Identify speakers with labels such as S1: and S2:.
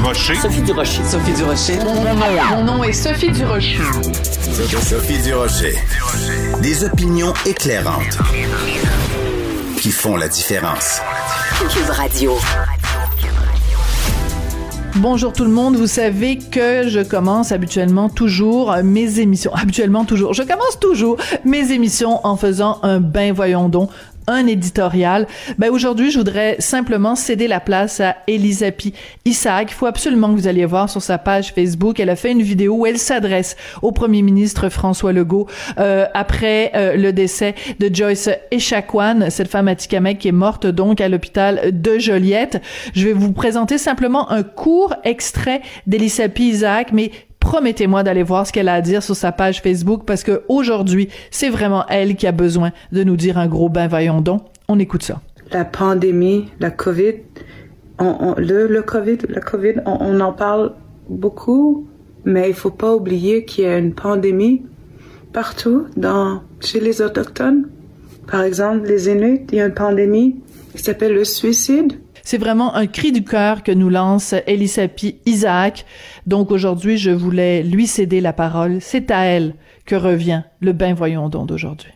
S1: Durocher.
S2: Sophie Durocher. Sophie Durocher.
S3: Mon nom, est Sophie Durocher.
S4: Sophie Durocher. Des opinions éclairantes qui font la différence.
S5: Cube Radio.
S3: Bonjour tout le monde. Vous savez que je commence habituellement toujours mes émissions. Habituellement toujours. Je commence toujours mes émissions en faisant un bain voyons donc un éditorial. Ben aujourd'hui, je voudrais simplement céder la place à Elisapi Isaac. Il faut absolument que vous alliez voir sur sa page Facebook. Elle a fait une vidéo où elle s'adresse au premier ministre François Legault euh, après euh, le décès de Joyce Echaquan, cette femme atikamek qui est morte donc à l'hôpital de Joliette. Je vais vous présenter simplement un court extrait d'Elisapi Isaac, mais promettez-moi d'aller voir ce qu'elle a à dire sur sa page Facebook parce que aujourd'hui, c'est vraiment elle qui a besoin de nous dire un gros bain voyons donc. On écoute ça.
S6: La pandémie, la COVID, le, le COVID, la COVID, on, en parle beaucoup, mais il faut pas oublier qu'il y a une pandémie partout dans, chez les autochtones. Par exemple, les Inuits, il y a une pandémie qui s'appelle le suicide.
S3: C'est vraiment un cri du cœur que nous lance Elisapi Isaac. Donc aujourd'hui, je voulais lui céder la parole. C'est à elle que revient le bain voyons donc d'aujourd'hui.